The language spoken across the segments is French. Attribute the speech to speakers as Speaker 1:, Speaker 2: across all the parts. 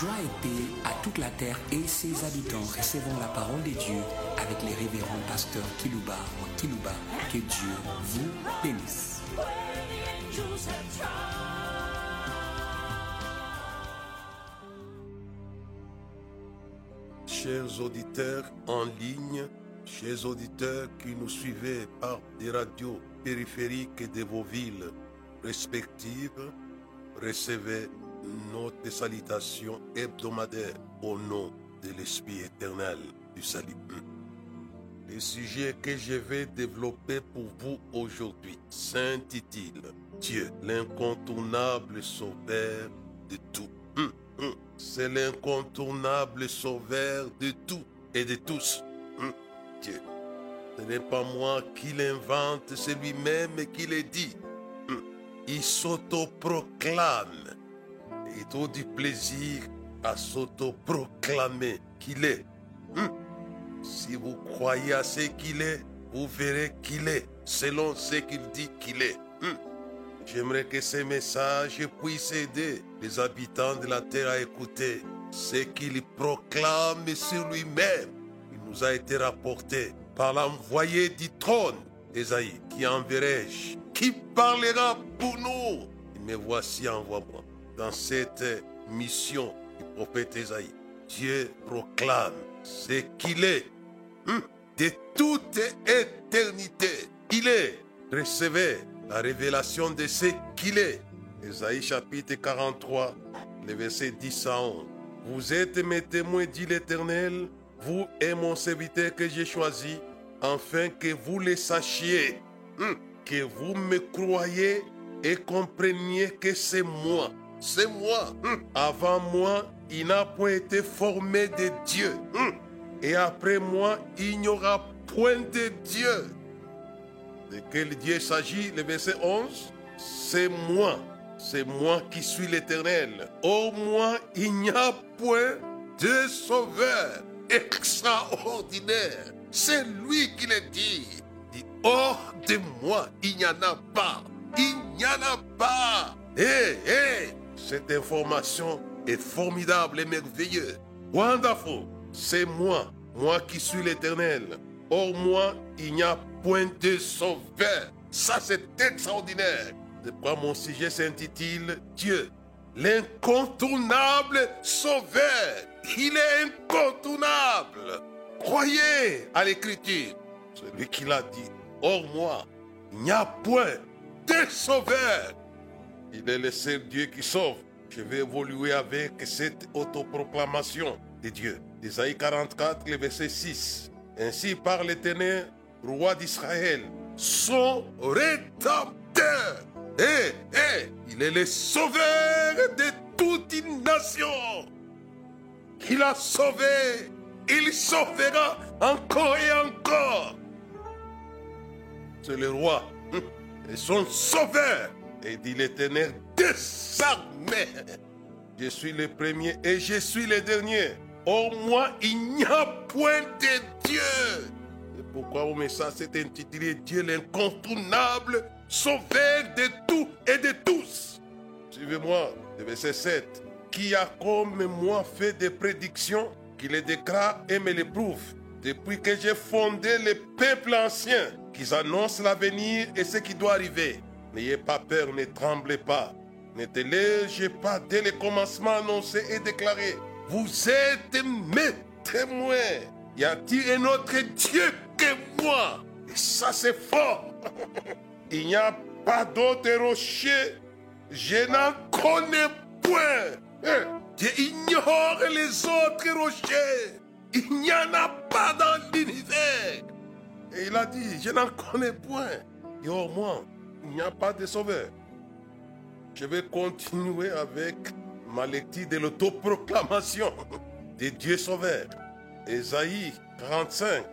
Speaker 1: Joie et paix à toute la terre et ses habitants. Recevons la parole de Dieu avec les révérends pasteurs Kilouba ou Kilouba. Que Dieu vous bénisse.
Speaker 2: Chers auditeurs en ligne, chers auditeurs qui nous suivez par des radios périphériques de vos villes respectives, recevez notre salutation hebdomadaire au nom de l'Esprit éternel du salut. Le sujet que je vais développer pour vous aujourd'hui s'intitule Dieu, l'incontournable sauveur de tout. Hum, hum. C'est l'incontournable sauveur de tout et de tous. Hum, Dieu. Ce n'est pas moi qui l'invente, c'est lui-même qui le dit. Il s'autoproclame. Il trouve du plaisir à s'autoproclamer qu'il est. Si vous croyez à ce qu'il est, vous verrez qu'il est, selon ce qu'il dit qu'il est. Hum. J'aimerais que ces messages puissent aider les habitants de la terre à écouter ce qu'il proclame sur lui-même. Il nous a été rapporté par l'envoyé du trône, Esaïe, qui enverrai-je Qui parlera pour nous Me voici, envoie-moi. Dans cette mission du prophète Esaïe, Dieu proclame ce qu'il est Hum, de toute éternité. Il est. Recevez la révélation de ce qu'il est. Ésaïe chapitre 43, le verset 10 à 11. Vous êtes mes témoins, dit l'Éternel, vous et mon serviteur que j'ai choisi, afin que vous le sachiez, Hum, que vous me croyez et compreniez que c'est moi. C'est moi. Hum. Avant moi, il n'a point été formé de Dieu. Hum. Et après moi, il n'y aura point de Dieu. De quel Dieu s'agit Le verset 11. C'est moi. C'est moi qui suis l'Éternel. Au moins, il n'y a point de sauveur extraordinaire. C'est lui qui le dit. Dit, hors de moi, il n'y en a pas. Il n'y en a pas. Hé, hé, cette information est formidable et merveilleuse. Wonderful. C'est moi, moi qui suis l'Éternel. Hors moi, il n'y a point de sauveur. Ça, c'est extraordinaire. Pourquoi mon sujet s'intitule Dieu, l'incontournable sauveur. Il est incontournable. Croyez à l'écriture. Celui qui l'a dit. Hors moi, il n'y a point de sauveur. Il est le seul Dieu qui sauve. Je vais évoluer avec cette autoproclamation de Dieu. Isaïe 44, le verset 6. Ainsi parle l'Éternel, roi d'Israël, son rédempteur. Eh, eh, il est le sauveur de toute une nation. Il a sauvé, il sauvera encore et encore. C'est le roi et son sauveur. Et dit l'Éternel, désarmé. Je suis le premier et je suis le dernier. Au moins, il n'y a point de Dieu. C'est pourquoi au message s'est intitulé Dieu l'incontournable, sauveur de tout et de tous. Suivez-moi, le verset 7. Qui a comme moi fait des prédictions, qui les déclare et me les prouve. Depuis que j'ai fondé les peuples anciens, qu'ils annoncent l'avenir et ce qui doit arriver. N'ayez pas peur, ne tremblez pas. Ne te léger pas dès le commencement annoncé et déclaré. Vous êtes mes témoins. Y a-t-il un autre Dieu que moi? Et ça, c'est fort. Il n'y a pas d'autre rocher. Je n'en connais point. Hein? Je ignore les autres rochers. Il n'y en a pas dans l'univers. Et il a dit, je n'en connais point. Et au moins, il n'y a pas de sauveur. Je vais continuer avec ma lecture de l'autoproclamation de Dieu sauveur. Ésaïe 45,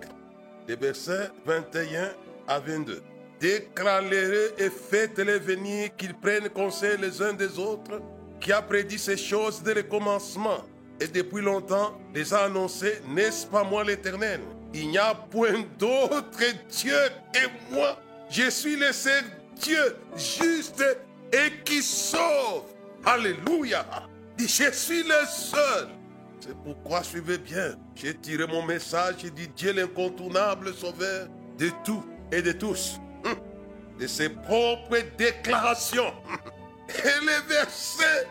Speaker 2: les versets 21 à 22. Déclarez et faites-les venir qu'ils prennent conseil les uns des autres, qui a prédit ces choses dès le commencement et depuis longtemps les a annoncées, n'est-ce pas moi l'Éternel? Il n'y a point d'autre Dieu que moi. Je suis le seul Dieu juste et qui sauve. Alléluia. je suis le seul. C'est pourquoi, suivez bien, j'ai tiré mon message et dit Dieu l'incontournable sauveur de tout et de tous. Hum. De ses propres déclarations. Et le verset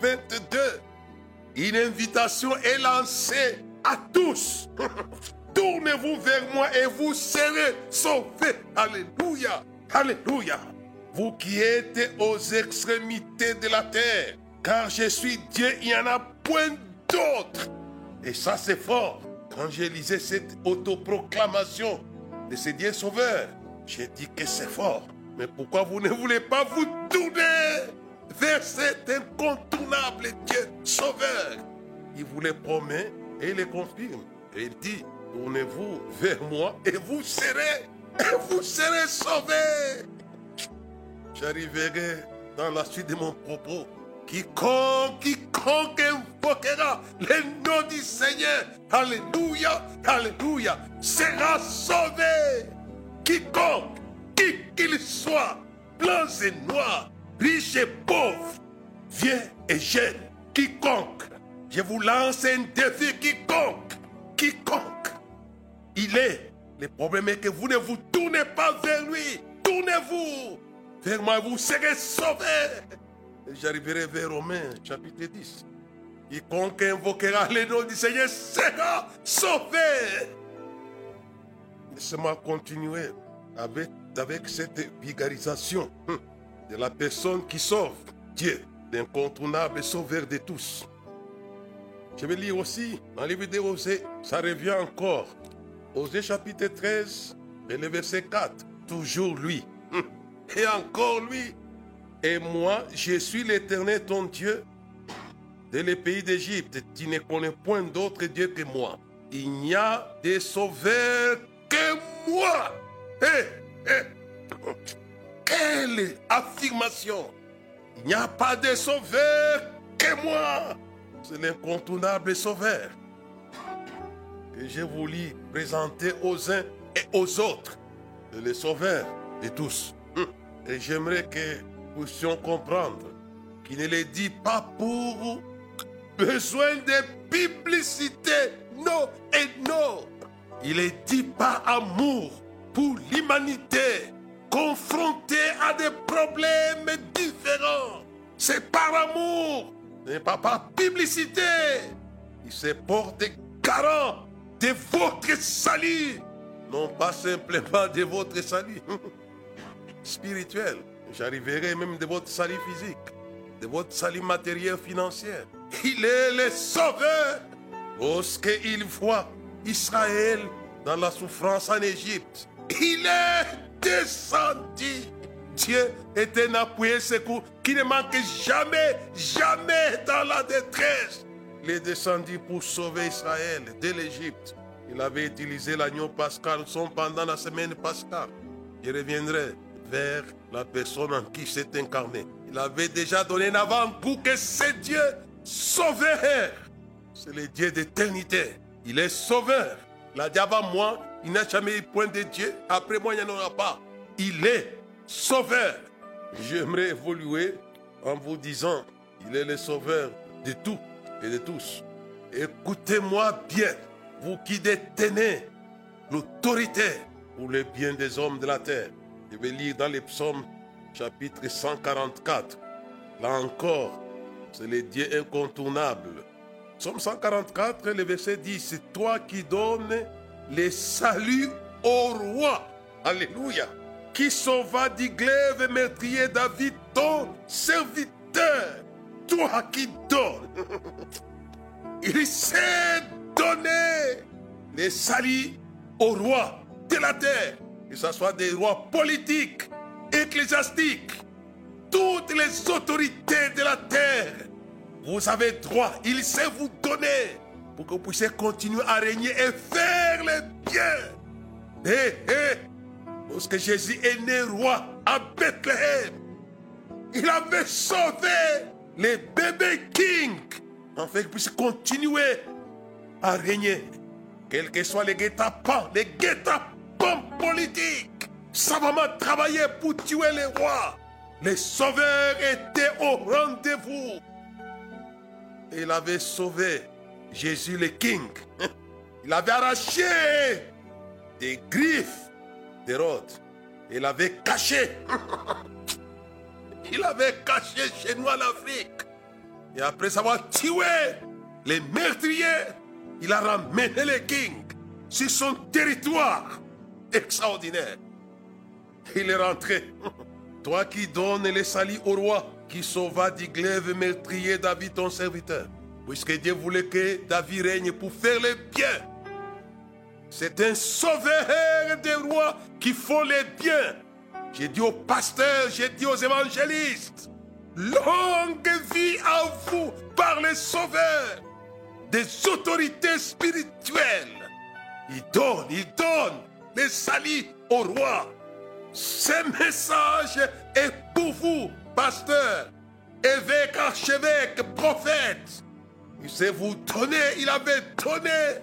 Speaker 2: 22, une invitation est lancée à tous. Tournez-vous vers moi et vous serez sauvés. Alléluia. Alléluia. Vous qui êtes aux extrémités de la terre, car je suis Dieu, il n'y en a point d'autre. Et ça, c'est fort. Quand j'ai lisé cette autoproclamation de ce Dieu sauveur, j'ai dit que c'est fort. Mais pourquoi vous ne voulez pas vous tourner vers cet incontournable Dieu sauveur? Il vous le promet et il le confirme. Il dit, tournez-vous vers moi et vous serez, et vous serez sauvés. J'arriverai dans la suite de mon propos. Quiconque, quiconque invoquera le nom du Seigneur, Alléluia, Alléluia, sera sauvé. Quiconque, qui qu'il soit, blanc et noir, riche et pauvre, vieux et jeune, quiconque, je vous lance un défi, quiconque, quiconque, il est. Le problème est que vous ne vous tournez pas vers lui, tournez-vous moi, vous serez sauvés. J'arriverai vers Romains, chapitre 10. Quiconque invoquera le nom du Seigneur sera sauvé. Laissez-moi continuer avec, avec cette vulgarisation hum, de la personne qui sauve Dieu, l'incontournable sauveur de tous. Je vais lire aussi dans le livre d'Osée, ça revient encore. Osée chapitre 13 et le verset 4. Toujours lui. Et encore lui. Et moi, je suis l'Éternel ton Dieu. De le pays d'Égypte, tu ne connais point d'autre Dieu que moi. Il n'y a de sauveur que moi. Quelle affirmation. Il n'y a pas de sauveur que moi. C'est l'incontournable sauveur que j'ai voulu présenter aux uns et aux autres. Le sauveur de tous. Et j'aimerais que nous puissions comprendre qu'il ne le dit pas pour besoin de publicité. Non et non. Il est dit par amour pour l'humanité confrontée à des problèmes différents. C'est par amour, n'est pas par publicité. Il se porte garant de votre salut, non pas simplement de votre salut spirituel. J'arriverai même de votre salut physique, de votre salut matériel financier. Il est le sauveur. Lorsqu'il voit Israël dans la souffrance en Égypte, il est descendu. Dieu est un appui secours qui ne manque jamais, jamais dans la détresse. Il est descendu pour sauver Israël de l'Égypte. Il avait utilisé l'agneau pascal son pendant la semaine pascale. Je reviendrai vers la personne en qui s'est incarné. Il avait déjà donné un avant pour que ce Dieu sauveur. C'est le Dieu d'éternité. Il est sauveur. Il a dit avant moi, il n'a jamais eu point de Dieu. Après moi, il n'y en aura pas. Il est sauveur. J'aimerais évoluer en vous disant, il est le sauveur de tout et de tous. Écoutez-moi bien, vous qui détenez l'autorité pour le bien des hommes de la terre. Je vais lire dans les psaumes chapitre 144. Là encore, c'est le Dieu incontournable. Psaume 144, le verset 10, c'est toi qui donnes le salut au roi. Alléluia. Qui sauva du glaive meurtrier David, ton serviteur. Toi qui donnes. Il s'est donné le salut au roi de la terre. Que ce soit des rois politiques, ecclésiastiques, toutes les autorités de la terre. Vous avez droit, il sait vous donner pour que vous puissiez continuer à régner et faire le bien. Hé, hé, lorsque Jésus est né roi à Bethléem, il avait sauvé les bébés kings, afin qu'ils puissent continuer à régner. Quels que soient les guet-apens, les guet-apens politiques, savamment travailler pour tuer les rois. Les sauveurs étaient au rendez-vous. il avait sauvé Jésus le King. Il avait arraché des griffes d'Hérode. Il avait caché. Il avait caché chez nous en Afrique. Et après avoir tué les meurtriers, il a ramené le King sur son territoire extraordinaire. Il est rentré. Toi qui donnes les salis au roi, qui sauva du glaive meurtrier David ton serviteur. Puisque Dieu voulait que David règne pour faire le bien. C'est un sauveur des rois qui font le bien. J'ai dit aux pasteurs, j'ai dit aux évangélistes, longue vie à vous par les sauveurs des autorités spirituelles. Il donne, il donne les salis au roi. Ce message est pour vous, pasteur, évêque, archevêque, prophète. Il sait vous donner, il avait donné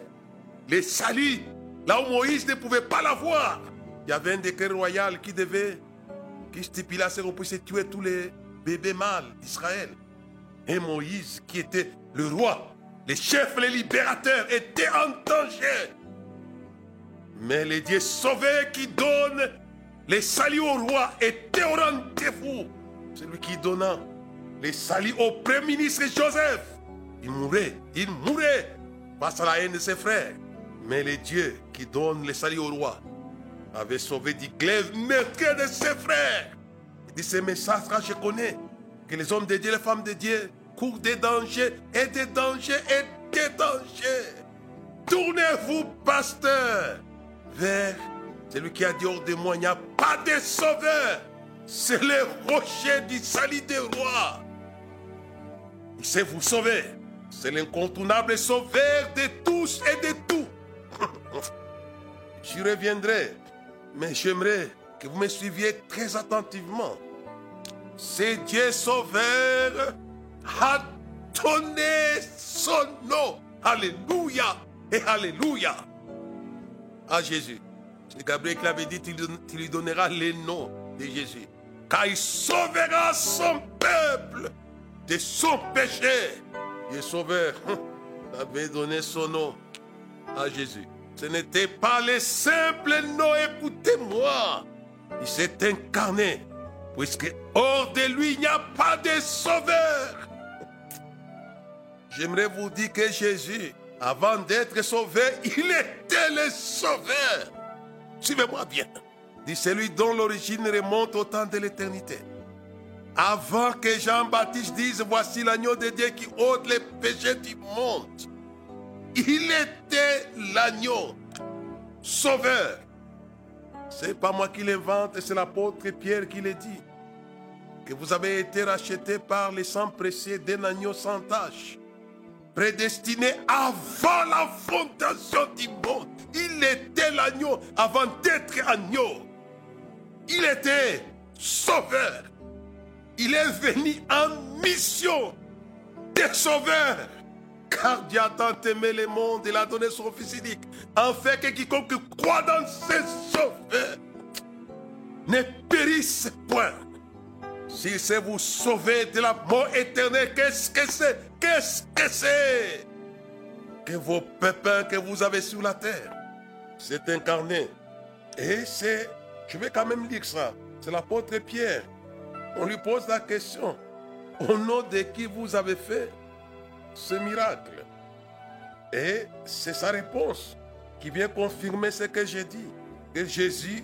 Speaker 2: les salis là où Moïse ne pouvait pas l'avoir. Il y avait un décret royal qui devait, qui stipulait à ce qu'on puisse tuer tous les bébés mâles d'Israël. Et Moïse, qui était le roi, les chefs, les libérateurs, étaient en danger. Mais les dieux sauvés qui donnent les saluts au roi étaient au rendez-vous. Celui qui donna les saluts au premier ministre Joseph, il mourait, il mourait face à la haine de ses frères. Mais les dieux qui donnent les saluts au roi avaient sauvé du glaive meurtrier de ses frères. Il dit, ces messages-là, je connais. Que les hommes de Dieu, les femmes de Dieu courent des dangers et des dangers et des dangers. Tournez-vous, pasteur, vers celui qui a dit hors de moi, il n'y a pas de sauveur. C'est le rocher du salut des rois. Il sait vous sauver. C'est l'incontournable sauveur de tous et de tout. J'y reviendrai, mais j'aimerais que vous me suiviez très attentivement. C'est Dieu sauveur a donné son nom. Alléluia et Alléluia à Jésus. C'est Gabriel qui l'avait dit, tu lui donneras le nom de Jésus. Car il sauvera son peuple de son péché. Dieu sauveur avait donné son nom à Jésus. Ce n'était pas le simple nom, écoutez-moi. Il s'est incarné, puisque hors de lui, il n'y a pas de sauveur. J'aimerais vous dire que Jésus, avant d'être sauvé, il était le sauveur. Suivez-moi bien. Dit celui dont l'origine remonte au temps de l'éternité. Avant que Jean-Baptiste dise, voici l'agneau de Dieu qui ôte les péchés du monde. Il était l'agneau sauveur. C'est pas moi qui l'invente, c'est l'apôtre Pierre qui le dit. Que vous avez été racheté par les sang précieux d'un agneau sans tache. Prédestiné avant la fondation du monde. Il était l'agneau avant d'être agneau. Il était sauveur. Il est venu en mission de sauveur. Car Dieu a tant aimé le monde, il a donné son Fils unique, en fait que quiconque croit dans ses sauveurs ne périsse point. S'il sait vous sauver de la mort éternelle, qu'est-ce que c'est? Qu'est-ce que c'est? Que vos pépins que vous avez sur la terre, c'est incarné. Et c'est, je vais quand même lire ça, c'est l'apôtre Pierre. On lui pose la question, au nom de qui vous avez fait ce miracle? Et c'est sa réponse qui vient confirmer ce que j'ai dit, que Jésus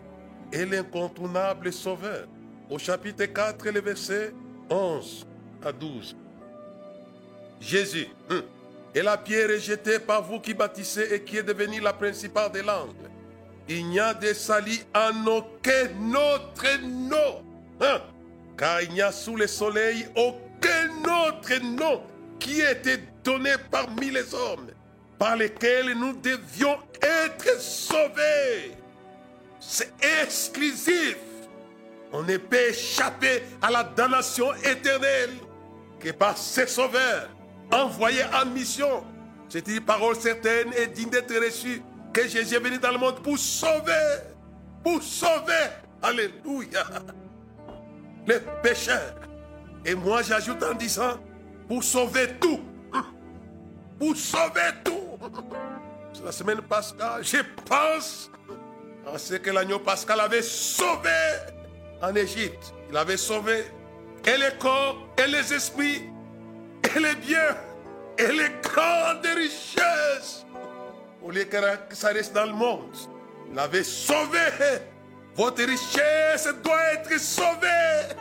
Speaker 2: est l'incontournable sauveur. Au chapitre 4, le verset 11 à 12. Jésus est la pierre rejetée par vous qui bâtissez et qui est devenue la principale des langues. Il n'y a de salis en aucun autre nom. Car il n'y a sous le soleil aucun autre nom qui était donné parmi les hommes, par lesquels nous devions être sauvés. C'est exclusif. On ne peut échapper à la damnation éternelle que par ces sauveurs envoyés en mission. C'est une parole certaine et digne d'être reçue que Jésus est venu dans le monde pour sauver, pour sauver, alléluia, les pécheurs. Et moi j'ajoute en disant, pour sauver tout. pour sauver tout. La semaine pascale, je pense à ce que l'agneau pascal avait sauvé en Égypte. Il avait sauvé et les corps, et les esprits, et les biens, et les grandes richesses. Au lieu que ça reste dans le monde, il avait sauvé. Votre richesse doit être sauvée.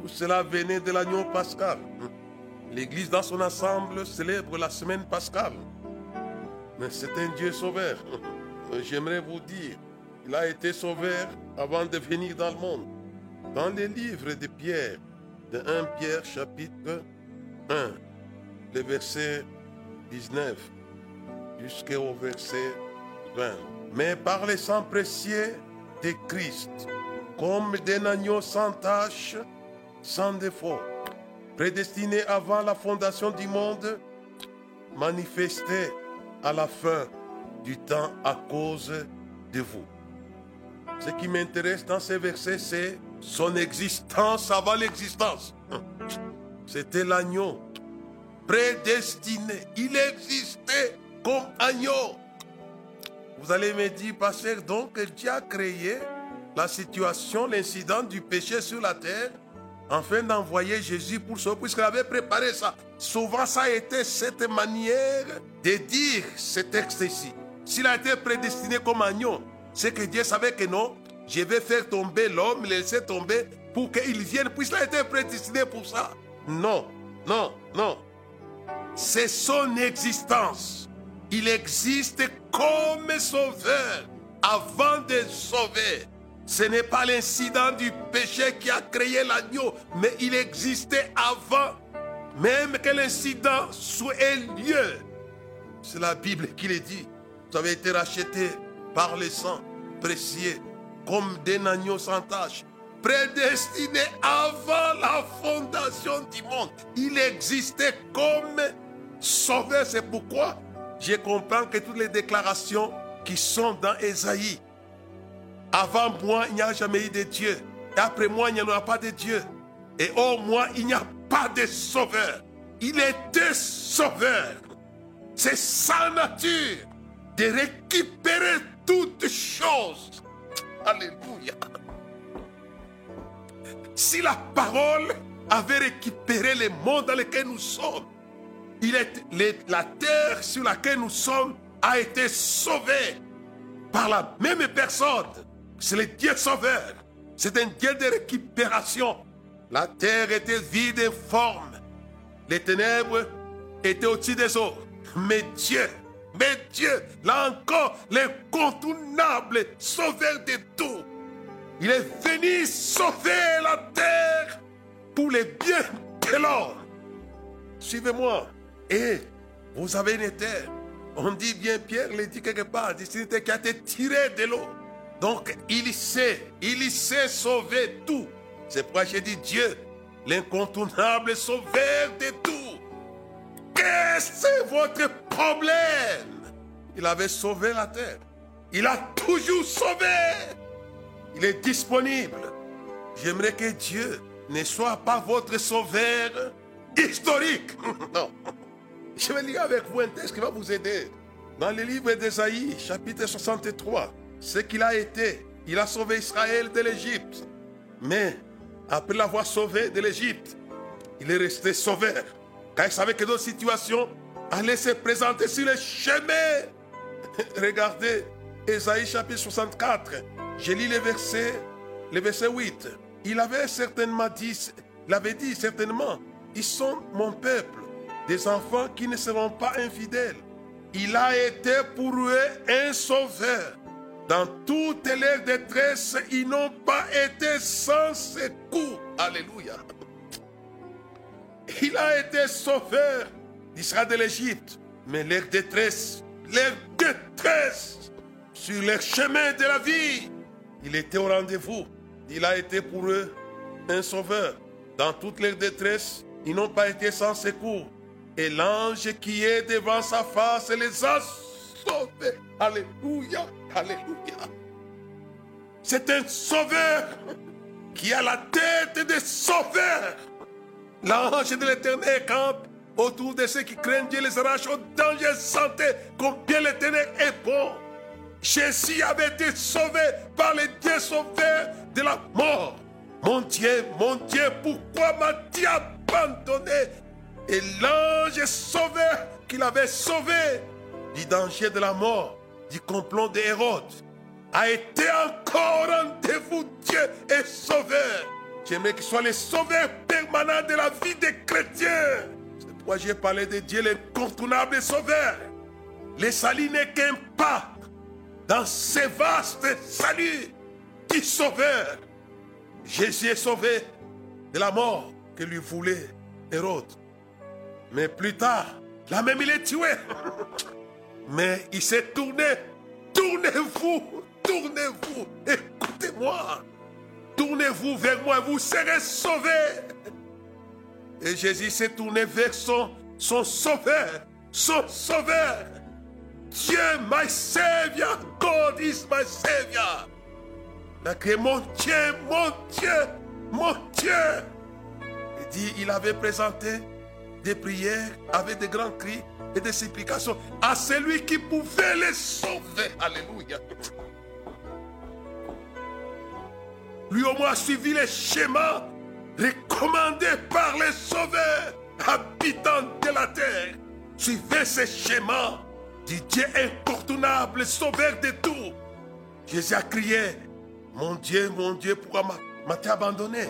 Speaker 2: Tout cela venait de l'agneau pascal. L'Église dans son ensemble célèbre la semaine pascale. Mais c'est un Dieu sauveur. J'aimerais vous dire, il a été sauveur avant de venir dans le monde. Dans les livres de Pierre, de 1 Pierre chapitre 1, le verset 19 jusqu'au verset 20. Mais par les sang précieux de Christ, comme d'un agneau sans tache, sans défaut, prédestiné avant la fondation du monde, manifesté à la fin du temps à cause de vous. Ce qui m'intéresse dans ces versets, c'est son existence avant l'existence. C'était l'agneau prédestiné. Il existait comme agneau. Vous allez me dire, pasteur, donc Dieu a créé la situation, l'incident du péché sur la terre, afin d'envoyer Jésus pour sauver, puisqu'il avait préparé ça. Souvent, ça a été cette manière de dire ce texte ici. S'il a été prédestiné comme agneau, c'est que Dieu savait que non, je vais faire tomber l'homme, le laisser tomber pour qu'il vienne, puisqu'il a été prédestiné pour ça. Non, non, non. C'est son existence. Il existe comme sauveur avant de sauver. Ce n'est pas l'incident du péché qui a créé l'agneau, mais il existait avant même que l'incident soit lieu. C'est la Bible qui le dit. Vous avez été racheté par le sang comme des agneaux sans tache, prédestiné avant la fondation du monde. Il existait comme sauveur. C'est pourquoi je comprends que toutes les déclarations qui sont dans Esaïe, avant moi, il n'y a jamais eu de Dieu. Et après moi, il n'y en aura pas de Dieu. Et au moins, il n'y a pas de sauveur. Il était sauveur. C'est sa nature de récupérer toutes choses. Alléluia. Si la parole avait récupéré le monde dans lequel nous sommes, il est, la terre sur laquelle nous sommes a été sauvée par la même personne. C'est le Dieu sauveur. C'est un Dieu de récupération. La terre était vide et forme. Les ténèbres étaient au-dessus des eaux. Mais Dieu, mais Dieu, là encore, l'incontournable sauveur de tout. Il est venu sauver la terre pour les biens de l'homme. Suivez-moi. Et vous avez une terre. On dit bien, Pierre le dit quelque part, c'est qui a été tirée de l'eau. Donc il sait, il sait sauver tout. C'est pourquoi j'ai dit Dieu, l'incontournable sauveur de tout. Qu'est-ce que votre problème? Il avait sauvé la terre. Il a toujours sauvé. Il est disponible. J'aimerais que Dieu ne soit pas votre sauveur historique. non. Je vais lire avec vous un texte qui va vous aider. Dans le livre d'Ésaïe, chapitre 63, ce qu'il a été, il a sauvé Israël de l'Égypte. Mais après l'avoir sauvé de l'Égypte, il est resté sauveur. Car il savait que d'autres situations allaient se présenter sur le chemin. Regardez Ésaïe chapitre 64. J'ai lu le verset, le verset 8. Il avait certainement dit, il avait dit certainement, ils sont mon peuple, des enfants qui ne seront pas infidèles. Il a été pour eux un sauveur. Dans toute leur détresse, ils n'ont pas été sans secours. Alléluia. Il a été sauveur d'Israël de l'Égypte. Mais leur détresse, leur détresse sur leur chemin de la vie, il était au rendez-vous. Il a été pour eux un sauveur. Dans toute leur détresse, ils n'ont pas été sans secours. Et l'ange qui est devant sa face les a sauvés. Alléluia. Alléluia. C'est un sauveur qui a la tête de sauveur. L'ange de l'éternel campe autour de ceux qui craignent Dieu les arrache au danger santé, combien l'éternel est bon. Jésus avait été sauvé par les dieux sauveurs de la mort. Mon Dieu, mon Dieu, pourquoi m'as-tu abandonné? Et l'ange sauveur qu'il avait sauvé du danger de la mort, du complot d'Hérode, a été encore rendez-vous Dieu et sauveur. J'aimerais qu'il soit le sauveur permanent de la vie des chrétiens. C'est pourquoi j'ai parlé de Dieu l'incontournable sauveur. Le salut n'est qu'un pas dans ce vaste salut qui sauveur. Jésus est sauvé de la mort que lui voulait Hérode. Mais plus tard, là même il est tué. Mais il s'est tourné. Tournez-vous, tournez-vous, écoutez-moi. Tournez-vous vers moi, vous serez sauvés. Et Jésus s'est tourné vers son, son sauveur, son sauveur. Dieu, my Savior, God is my Savior. Crié, mon Dieu, mon Dieu, mon Dieu. Il dit, il avait présenté des prières avec des grands cris et des supplications à celui qui pouvait les sauver. Alléluia. Lui au moins suivi les schémas recommandés par les sauveurs habitants de la terre. Suivez ces schémas du Dieu incontournable, sauveur de tout. Jésus a crié, mon Dieu, mon Dieu, pourquoi m'as-tu abandonné?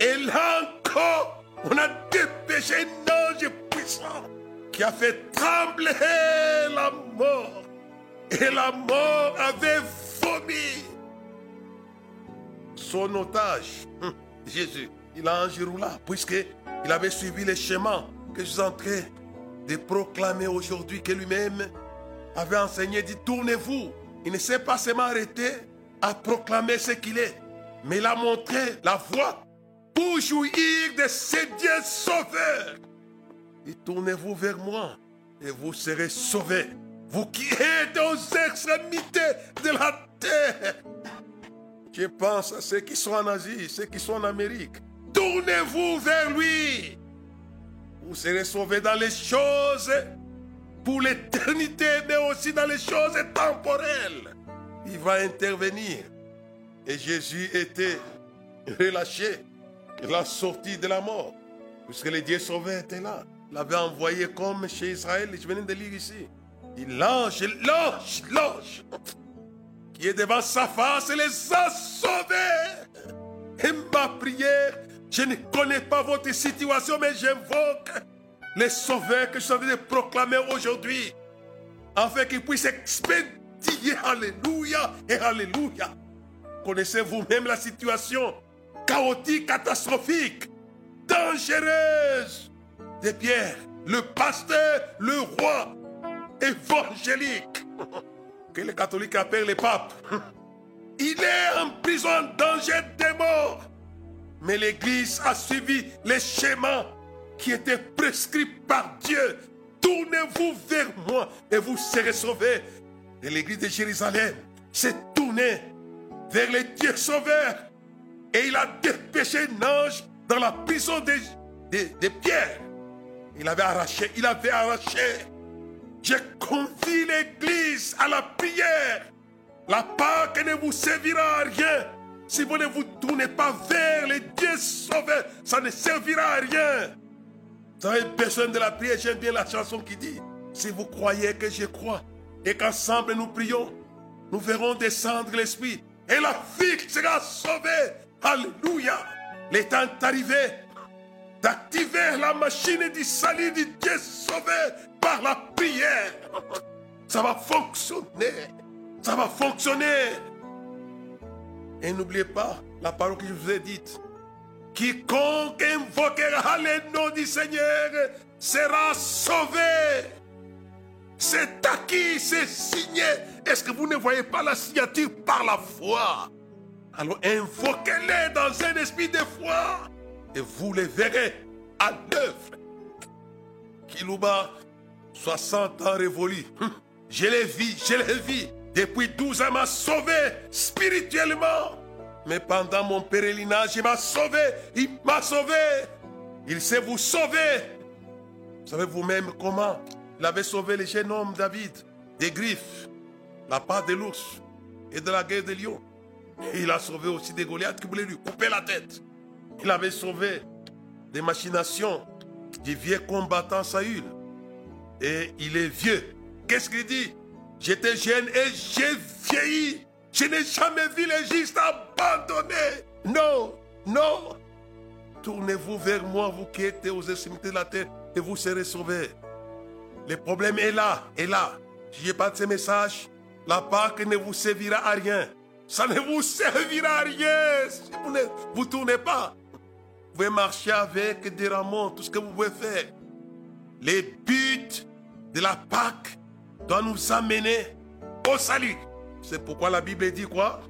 Speaker 2: Et là encore, on a dépêché un ange puissant qui a fait trembler la mort. Et la mort avait vomi son otage. Hum, Jésus, il a un là, puisqu'il avait suivi les chemins que je suis en train de proclamer aujourd'hui, que lui-même avait enseigné, dit tournez-vous. Il ne s'est pas seulement arrêté à proclamer ce qu'il est, mais il a montré la voie pour jouir de ses dieux sauveurs. Et tournez-vous vers moi et vous serez sauvés. Vous qui êtes aux extrémités de la terre. Je pense à ceux qui sont en Asie, ceux qui sont en Amérique. Tournez-vous vers lui. Vous serez sauvés dans les choses pour l'éternité, mais aussi dans les choses temporelles. Il va intervenir. Et Jésus était relâché. Il a sorti de la mort. Puisque le Dieu sauveur était là. Il l'avait envoyé comme chez Israël. Je venais de lire ici. Il l'ange, l'ange, l'ange devant sa face les a sauvés. Et ma prière, je ne connais pas votre situation, mais j'invoque les sauveurs que je suis en train de proclamer aujourd'hui, afin qu'ils puissent expédier, Alléluia et Alléluia. Connaissez vous-même la situation chaotique, catastrophique, dangereuse de Pierre, le pasteur, le roi évangélique, que les catholiques appellent le pape. Il est en prison, en danger de mort. Mais l'Église a suivi les schémas qui étaient prescrits par Dieu. Tournez-vous vers moi et vous serez sauvés. Et l'Église de Jérusalem s'est tournée vers les dieux sauveurs. Et il a dépêché un ange dans la prison de, de, Pierre. Il avait arraché, il avait arraché. J'ai convié l'Église à la prière. La Pâque ne vous servira à rien. Si vous ne vous tournez pas vers les dieux sauveurs, ça ne servira à rien. Vous avez besoin de la prière. J'aime bien la chanson qui dit Si vous croyez que je crois et qu'ensemble nous prions, nous verrons descendre l'Esprit et la vie sera sauvée. Alléluia. Le temps est arrivé d'activer la machine du salut du Dieu sauvé par la prière. Ça va fonctionner. Ça va fonctionner. Et n'oubliez pas la parole que je vous ai dite. Quiconque invoquera le nom du Seigneur sera sauvé. C'est acquis, c'est signé. Est-ce que vous ne voyez pas la signature par la foi? Alors invoquez-les dans un esprit de foi et vous les verrez à l'œuvre. Kilouba, 60 ans révolus. Hum, je l'ai vu, je l'ai vu. Depuis 12 ans, m'a sauvé spirituellement. Mais pendant mon pèlerinage, il m'a sauvé. Il m'a sauvé. Il sait vous sauver. Vous savez vous-même comment il avait sauvé le jeune homme David des griffes, la part de l'ours et de la guerre des lions. Il a sauvé aussi des Goliaths qui voulaient lui couper la tête. Il avait sauvé des machinations du vieux combattant Saül. Et il est vieux. Qu'est-ce qu'il dit? J'étais jeune et j'ai vieilli. Je n'ai jamais vu les justes abandonnés. Non, non. Tournez-vous vers moi, vous qui êtes aux extrémités de la terre, et vous serez sauvés. Le problème est là, est là. Si je pas de ce message, la Pâque ne vous servira à rien. Ça ne vous servira à rien si vous ne vous tournez pas. Vous pouvez marcher avec des rameaux, tout ce que vous pouvez faire. Les buts de la Pâque doivent nous amener au salut. C'est pourquoi la Bible dit quoi?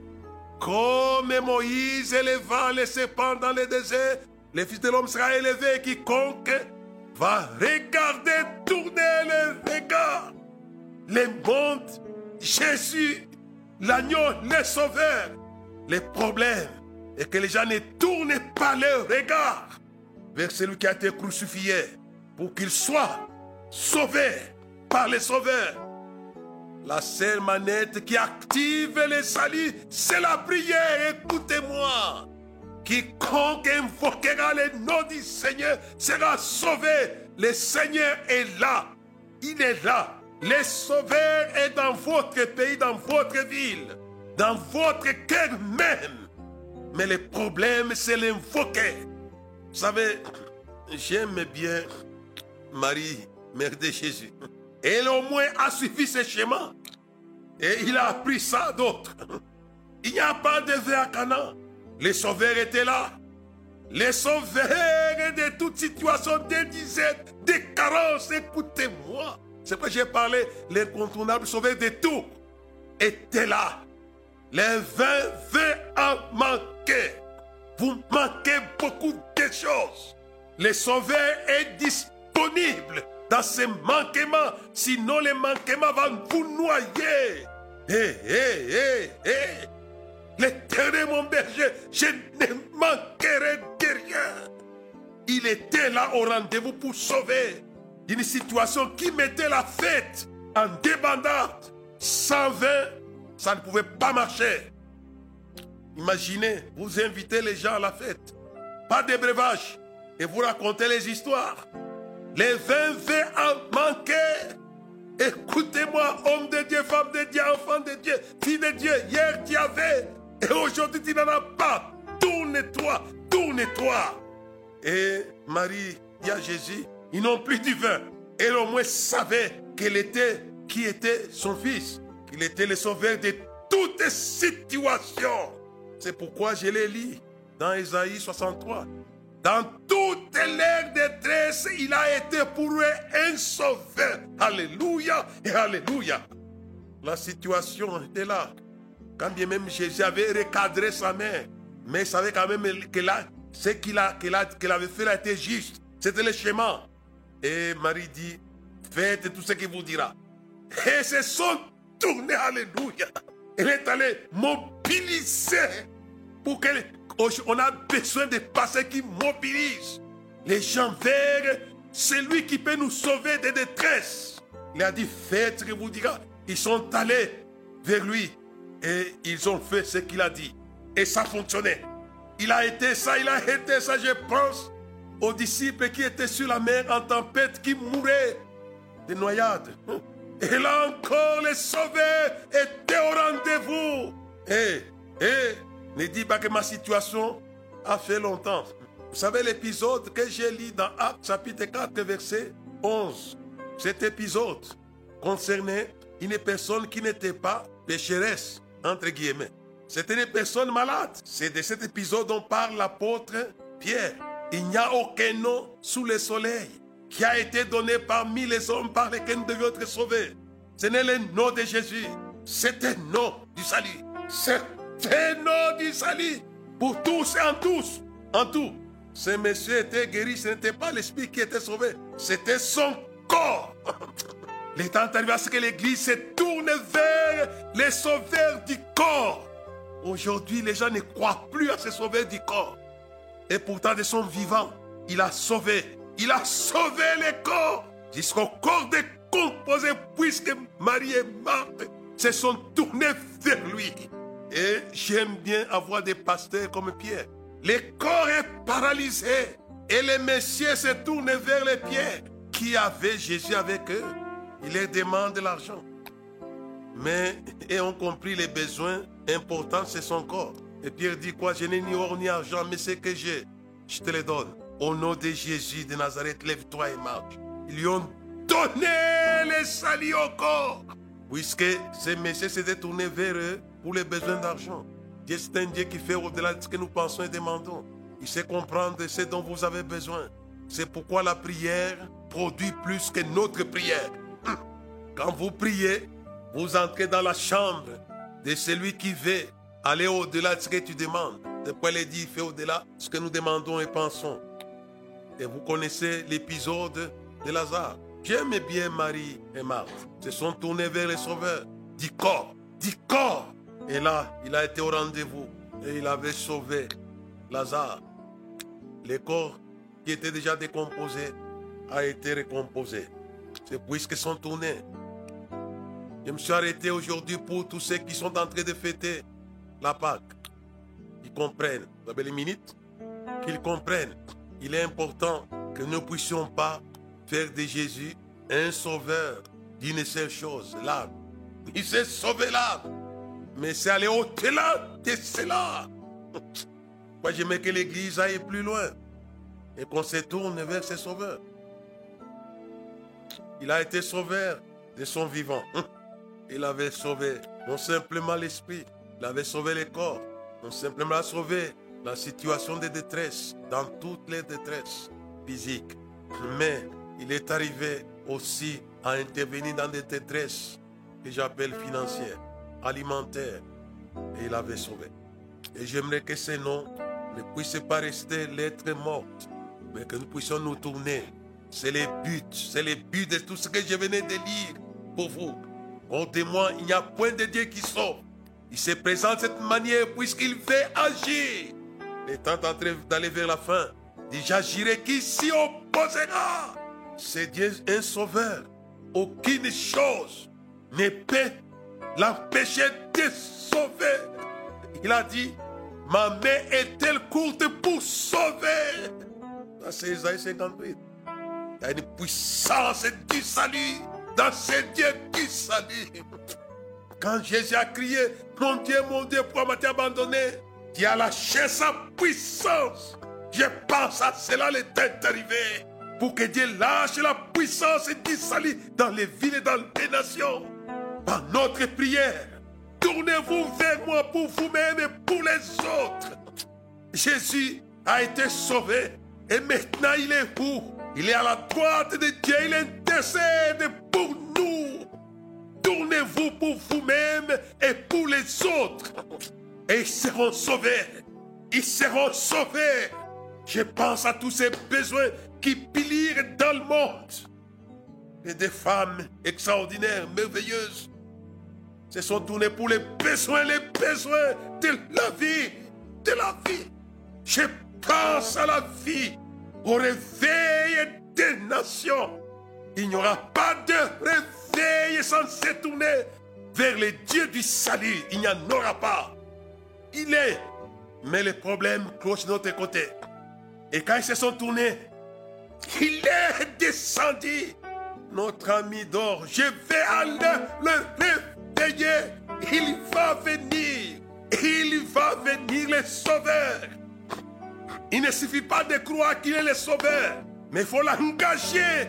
Speaker 2: Comme Moïse éleva les serpents dans le désert, le Fils de l'homme sera élevé. Quiconque va regarder, tourner le regard. Le monde, Jésus, l'agneau, le sauveur. Le problème est que les gens ne tournent pas leur regard vers celui qui a été crucifié pour qu'il soit sauvé par les sauveurs. La seule manette qui active les salut, c'est la prière. Écoutez-moi. Quiconque invoquera le nom du Seigneur sera sauvé. Le Seigneur est là. Il est là. Le Sauveur est dans votre pays, dans votre ville, dans votre cœur même. Mais le problème, c'est l'invoquer. Vous savez, j'aime bien Marie, mère de Jésus. Elle au moins a suivi ses chemins. Et il a appris ça d'autres. Il n'y a pas de verre à Canaan. Les sauveurs étaient là. Les sauveurs de toute situation, des dizaines, des carences. Écoutez-moi. C'est pourquoi j'ai parlé, l'incontournable sauveur de tout était là. Les 20 veut en manquer. Vous manquez beaucoup de choses. Le sauveur est disponible dans ces manquements. Sinon, les manquements vont vous noyer. Hé, hé, hé, hé. L'éternel mon berger, je ne manquerai de rien. Il était là au rendez-vous pour sauver d'une situation qui mettait la fête en débandade. 120, ça ne pouvait pas marcher. Imaginez, vous invitez les gens à la fête, pas de breuvage, et vous racontez les histoires. Les vins veulent en manquer. Écoutez-moi, homme de Dieu, femme de Dieu, enfant de Dieu, fille de Dieu. Hier tu avais, et aujourd'hui tu n'en as pas. Tourne-toi, tourne-toi. Et Marie dit à Jésus, ils n'ont plus du vin. Elle au moins savait qu'elle était, qui était son fils, qu'il était le sauveur de toutes situations. C'est pourquoi je l'ai lu dans Isaïe 63. Dans toute leur détresse, il a été pour eux un sauveur. Alléluia et Alléluia. La situation était là. Quand bien même Jésus avait recadré sa mère, mais il savait quand même que là, ce qu'il avait fait là était juste. C'était le chemin. Et Marie dit, faites tout ce qu'il vous dira. Et se sont tournés, alléluia. Elle est allée mobiliser pour qu'elle... On a besoin de passés qui mobilisent les gens vers celui qui peut nous sauver des détresses. Il a dit, faites ce qu'il vous dira. Ils sont allés vers lui et ils ont fait ce qu'il a dit. Et ça fonctionnait. Il a été ça, il a été ça, je pense aux disciples qui étaient sur la mer en tempête, qui mouraient de noyade. Et là encore, les sauveurs étaient au rendez-vous. Et, et, ne dis pas que ma situation a fait longtemps. Vous savez l'épisode que j'ai lu dans Actes chapitre 4, verset 11. Cet épisode concernait une personne qui n'était pas pécheresse, entre guillemets. C'était une personne malade. C'est de cet épisode dont parle l'apôtre Pierre. Il n'y a aucun nom sous le soleil qui a été donné parmi les hommes par lesquels nous devions être sauvés. Ce n'est le nom de Jésus. C'est un nom du salut. C'est un nom du. Pour tous et en tous. En tout. Ce monsieur était guéri. Ce n'était pas l'esprit qui était sauvé. C'était son corps. Le temps est arrivé à ce que l'Église se tourne vers les sauveurs du corps. Aujourd'hui, les gens ne croient plus à ces sauveurs du corps. Et pourtant, de son vivant, il a sauvé Il a sauvé les corps jusqu'au corps décomposé puisque Marie et Marthe se sont tournés vers lui. Et j'aime bien avoir des pasteurs comme Pierre. Le corps est paralysé et les messieurs se tournent vers les pieds qui avaient Jésus avec eux. Il leur demande de l'argent. Mais et ont compris les besoins importants, c'est son corps. Et Pierre dit quoi? Je n'ai ni or ni argent, mais ce que j'ai, je te le donne. Au nom de Jésus de Nazareth, lève-toi et marche. Ils lui ont donné les salis au corps. Puisque ces messieurs s'étaient tournés vers eux pour les besoins d'argent. Dieu, c'est un Dieu qui fait au-delà de ce que nous pensons et demandons. Il sait comprendre ce dont vous avez besoin. C'est pourquoi la prière produit plus que notre prière. Quand vous priez, vous entrez dans la chambre de celui qui veut aller au-delà de ce que tu demandes. De quoi il dit, fait au-delà de ce que nous demandons et pensons. Et vous connaissez l'épisode de Lazare. J'aime bien Marie et Marthe. Se sont tournés vers le Sauveur. Du corps, du corps. Et là, il a été au rendez-vous. Et il avait sauvé Lazare. Le corps qui était déjà décomposé a été récomposé. C'est puisqu'ils sont tournés. Je me suis arrêté aujourd'hui pour tous ceux qui sont en train de fêter la Pâque. Ils comprennent. Vous avez les minutes? Qu'ils comprennent. Il est important que nous ne puissions pas faire de Jésus un sauveur d'une seule chose, l'âme. Il s'est sauvé l'âme. Mais c'est aller au-delà de cela. Moi, j'aimerais que l'Église aille plus loin et qu'on se tourne vers ses sauveurs. Il a été sauveur de son vivant. Il avait sauvé non simplement l'esprit, il avait sauvé le corps, non simplement sauvé la situation de détresse, dans toutes les détresses physiques. Mais il est arrivé aussi à intervenir dans des détresses que j'appelle financières, alimentaires, et il avait sauvé. Et j'aimerais que ces noms ne puissent pas rester lettres mortes, mais que nous puissions nous tourner. C'est le but, c'est le but de tout ce que je venais de lire pour vous. Comptez-moi, il n'y a point de Dieu qui sauve. Il se présente de cette manière puisqu'il veut agir. Étant en d'aller vers la fin, dit J'agirai qui s'y opposera. C'est Dieu un sauveur. Aucune chose ne peut l'empêcher de sauver. Il a dit Ma main est-elle courte pour sauver? C'est Isaïe 58. Il y a une puissance du salut dans ce Dieu qui salue. Quand Jésus a crié, mon Dieu, mon Dieu, pourquoi m'as-tu abandonné? Tu as lâché sa puissance. Je pense à cela le temps arrivé. Pour que Dieu lâche la puissance du salut dans les villes et dans les nations. Par notre prière, tournez-vous vers moi pour vous-même et pour les autres. Jésus a été sauvé et maintenant il est où? Il est à la droite de Dieu, il intercède pour nous. Tournez-vous pour vous-même et pour les autres. Et ils seront sauvés. Ils seront sauvés. Je pense à tous ces besoins qui pilirent dans le monde. Et des femmes extraordinaires, merveilleuses, se sont tournées pour les besoins, les besoins de la vie, de la vie. Je pense à la vie, au réveil des nations. Il n'y aura pas de réveil sans se tourner vers les dieux du salut. Il n'y en aura pas. Il est. Mais les problèmes clochent de notre côté. Et quand ils se sont tournés, il est descendu. Notre ami dort. Je vais aller le réveiller. Il va venir. Il va venir le sauveur. Il ne suffit pas de croire qu'il est le sauveur, mais il faut l'engager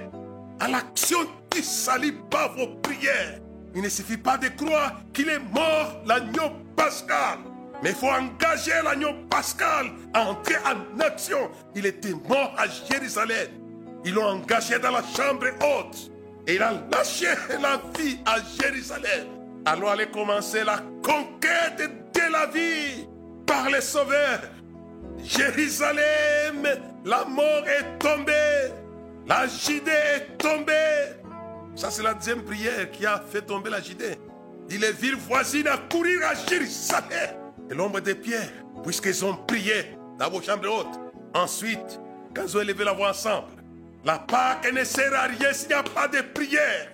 Speaker 2: à l'action du salut par vos prières. Il ne suffit pas de croire qu'il est mort, l'agneau pascal. Mais il faut engager l'agneau pascal à entrer en action. Il était mort à Jérusalem. Ils l'ont engagé dans la chambre haute. Et il a lâché la vie à Jérusalem. Alors allait commencer la conquête de la vie par les sauveurs. Jérusalem, la mort est tombée. La Judée est tombée. Ça, c'est la deuxième prière qui a fait tomber la Judée. Dit les villes voisines à courir à Jérusalem. Et l'ombre des pierres, puisqu'ils ont prié dans vos chambres hautes. Ensuite, quand ils ont élevé la voix ensemble, La Pâque ne sert à rien s'il n'y a pas de prière.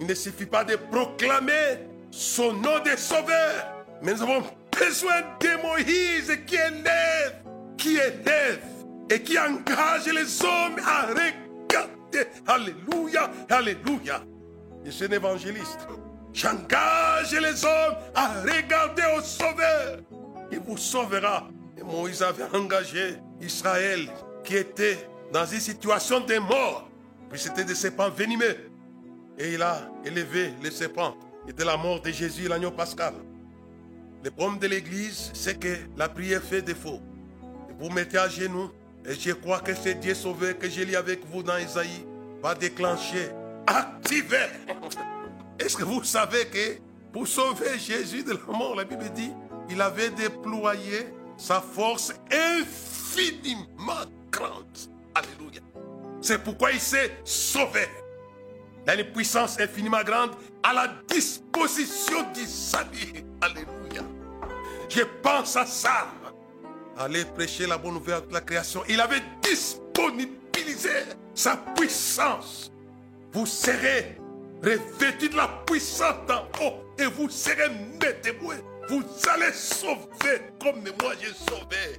Speaker 2: Il ne suffit pas de proclamer son nom de sauveur. Mais nous avons besoin de Moïse qui élève, qui élève et qui engage les hommes à regarder. Alléluia, alléluia. Je suis un évangéliste. J'engage les hommes à regarder au Sauveur. Il vous sauvera. Et Moïse avait engagé Israël qui était dans une situation de mort. Puis c'était des serpents venimeux. Et il a élevé les serpents. C'était la mort de Jésus, l'agneau pascal. Le problème de l'église, c'est que la prière fait défaut. vous mettez à genoux. Et je crois que c'est Dieu sauveur que j'ai lu avec vous dans Isaïe va déclencher, activer. Est-ce que vous savez que pour sauver Jésus de la mort, la Bible dit, il avait déployé sa force infiniment grande. Alléluia. C'est pourquoi il s'est sauvé. A une puissance infiniment grande à la disposition du salut. Alléluia. Je pense à ça. Aller prêcher la bonne nouvelle de la création. Il avait disponibilisé sa puissance. Vous serez revêtus de la puissance d'en haut et vous serez mes. Vous allez sauver comme moi j'ai sauvé.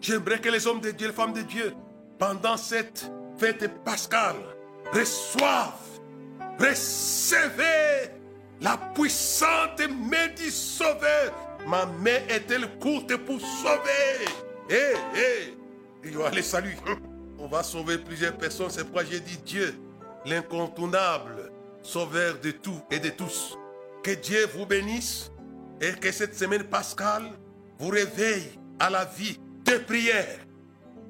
Speaker 2: J'aimerais que les hommes de Dieu, les femmes de Dieu, pendant cette fête pascale, reçoivent, recevez la puissante main du Sauveur. Ma main est-elle courte pour sauver? Hé, hé, il y aura les saluts. On va sauver plusieurs personnes. C'est pourquoi j'ai dit Dieu, l'incontournable, sauveur de tout et de tous. Que Dieu vous bénisse et que cette semaine pascale vous réveille à la vie de prière.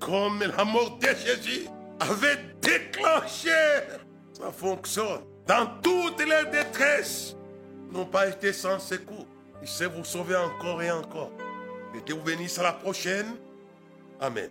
Speaker 2: Comme la mort de Jésus avait déclenché. Ça fonctionne. Dans toutes les détresses, n'ont pas été sans secours. Il sait vous sauver encore et encore. Que Dieu vous bénisse à la prochaine. Amen.